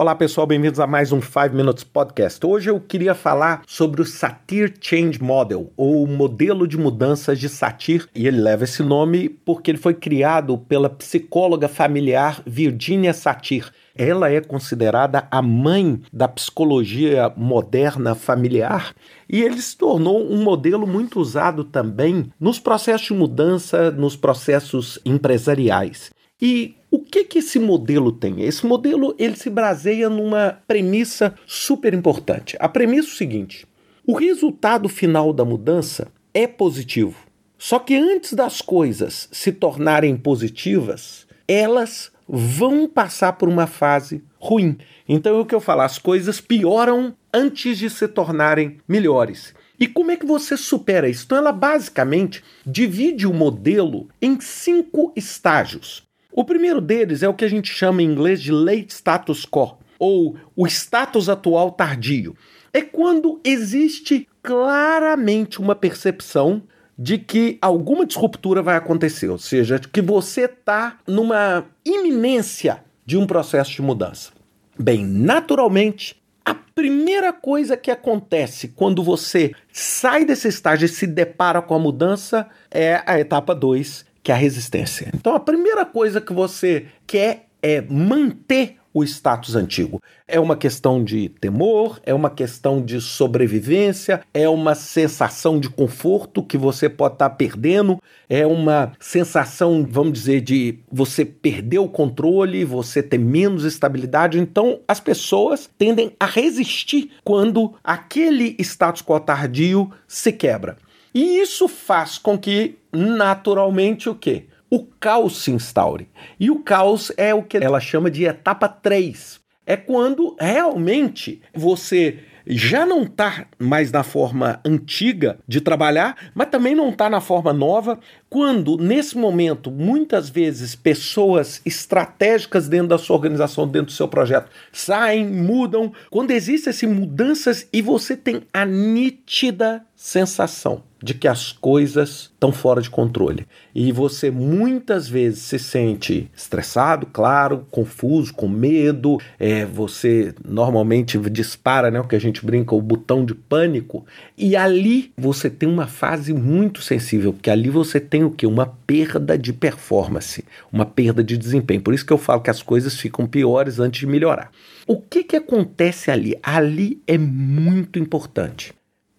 Olá pessoal, bem-vindos a mais um 5 Minutes Podcast. Hoje eu queria falar sobre o Satir Change Model, ou modelo de mudanças de Satir, e ele leva esse nome porque ele foi criado pela psicóloga familiar Virginia Satir. Ela é considerada a mãe da psicologia moderna familiar e ele se tornou um modelo muito usado também nos processos de mudança, nos processos empresariais. E o que que esse modelo tem? Esse modelo ele se baseia numa premissa super importante. A premissa é o seguinte: o resultado final da mudança é positivo. Só que antes das coisas se tornarem positivas, elas vão passar por uma fase ruim. Então é o que eu falo, as coisas pioram antes de se tornarem melhores. E como é que você supera isso? Então ela basicamente divide o modelo em cinco estágios. O primeiro deles é o que a gente chama em inglês de late status quo, ou o status atual tardio. É quando existe claramente uma percepção de que alguma disruptura vai acontecer, ou seja, que você está numa iminência de um processo de mudança. Bem, naturalmente, a primeira coisa que acontece quando você sai desse estágio e se depara com a mudança é a etapa 2, que é a resistência. Então a primeira coisa que você quer é manter o status antigo. É uma questão de temor, é uma questão de sobrevivência, é uma sensação de conforto que você pode estar tá perdendo, é uma sensação, vamos dizer, de você perder o controle, você ter menos estabilidade. Então, as pessoas tendem a resistir quando aquele status quo tardio se quebra. E isso faz com que, naturalmente, o quê? O caos se instaure. E o caos é o que ela chama de etapa 3. É quando realmente você já não está mais na forma antiga de trabalhar, mas também não está na forma nova. Quando, nesse momento, muitas vezes pessoas estratégicas dentro da sua organização, dentro do seu projeto, saem, mudam. Quando existem essas mudanças e você tem a nítida sensação de que as coisas estão fora de controle. E você muitas vezes se sente estressado, claro, confuso, com medo. É, você normalmente dispara, né, o que a gente brinca, o botão de pânico. E ali você tem uma fase muito sensível, porque ali você tem o que? Uma perda de performance, uma perda de desempenho. Por isso que eu falo que as coisas ficam piores antes de melhorar. O que, que acontece ali? Ali é muito importante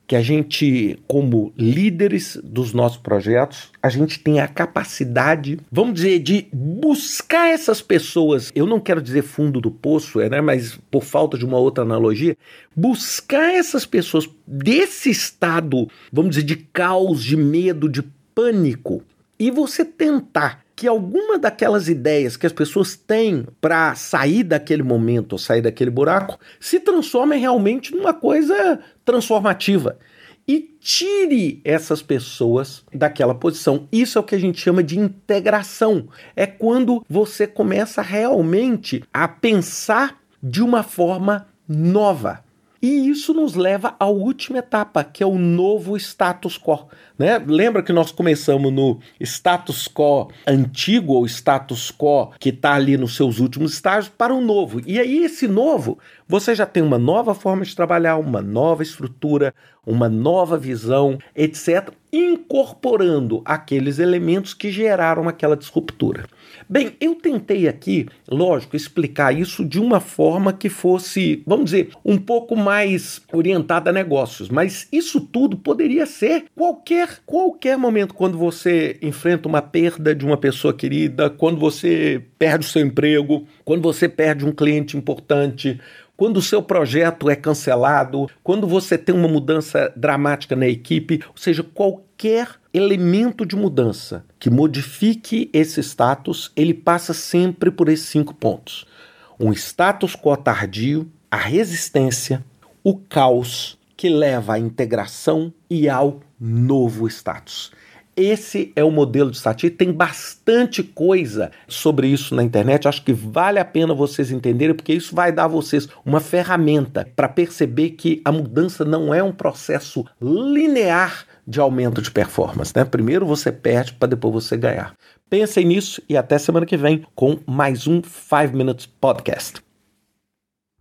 que a gente, como líderes dos nossos projetos, a gente tem a capacidade, vamos dizer, de buscar essas pessoas. Eu não quero dizer fundo do poço, é, né, mas por falta de uma outra analogia, buscar essas pessoas desse estado, vamos dizer, de caos, de medo, de pânico, e você tentar que alguma daquelas ideias que as pessoas têm para sair daquele momento ou sair daquele buraco se transformem realmente numa coisa transformativa e tire essas pessoas daquela posição. Isso é o que a gente chama de integração. É quando você começa realmente a pensar de uma forma nova. E isso nos leva à última etapa, que é o novo status quo. Né? Lembra que nós começamos no status quo antigo, ou status quo que está ali nos seus últimos estágios, para o novo. E aí, esse novo, você já tem uma nova forma de trabalhar, uma nova estrutura, uma nova visão, etc., incorporando aqueles elementos que geraram aquela disruptura. Bem, eu tentei aqui, lógico, explicar isso de uma forma que fosse, vamos dizer, um pouco mais orientada a negócios, mas isso tudo poderia ser qualquer qualquer momento quando você enfrenta uma perda de uma pessoa querida, quando você perde o seu emprego, quando você perde um cliente importante, quando o seu projeto é cancelado, quando você tem uma mudança dramática na equipe, ou seja, qualquer elemento de mudança que modifique esse status, ele passa sempre por esses cinco pontos: um status quo tardio, a resistência, o caos que leva à integração e ao novo status. Esse é o modelo de Satir. Tem bastante coisa sobre isso na internet. Acho que vale a pena vocês entenderem, porque isso vai dar a vocês uma ferramenta para perceber que a mudança não é um processo linear de aumento de performance. Né? Primeiro você perde para depois você ganhar. Pensem nisso e até semana que vem com mais um 5 Minutes Podcast.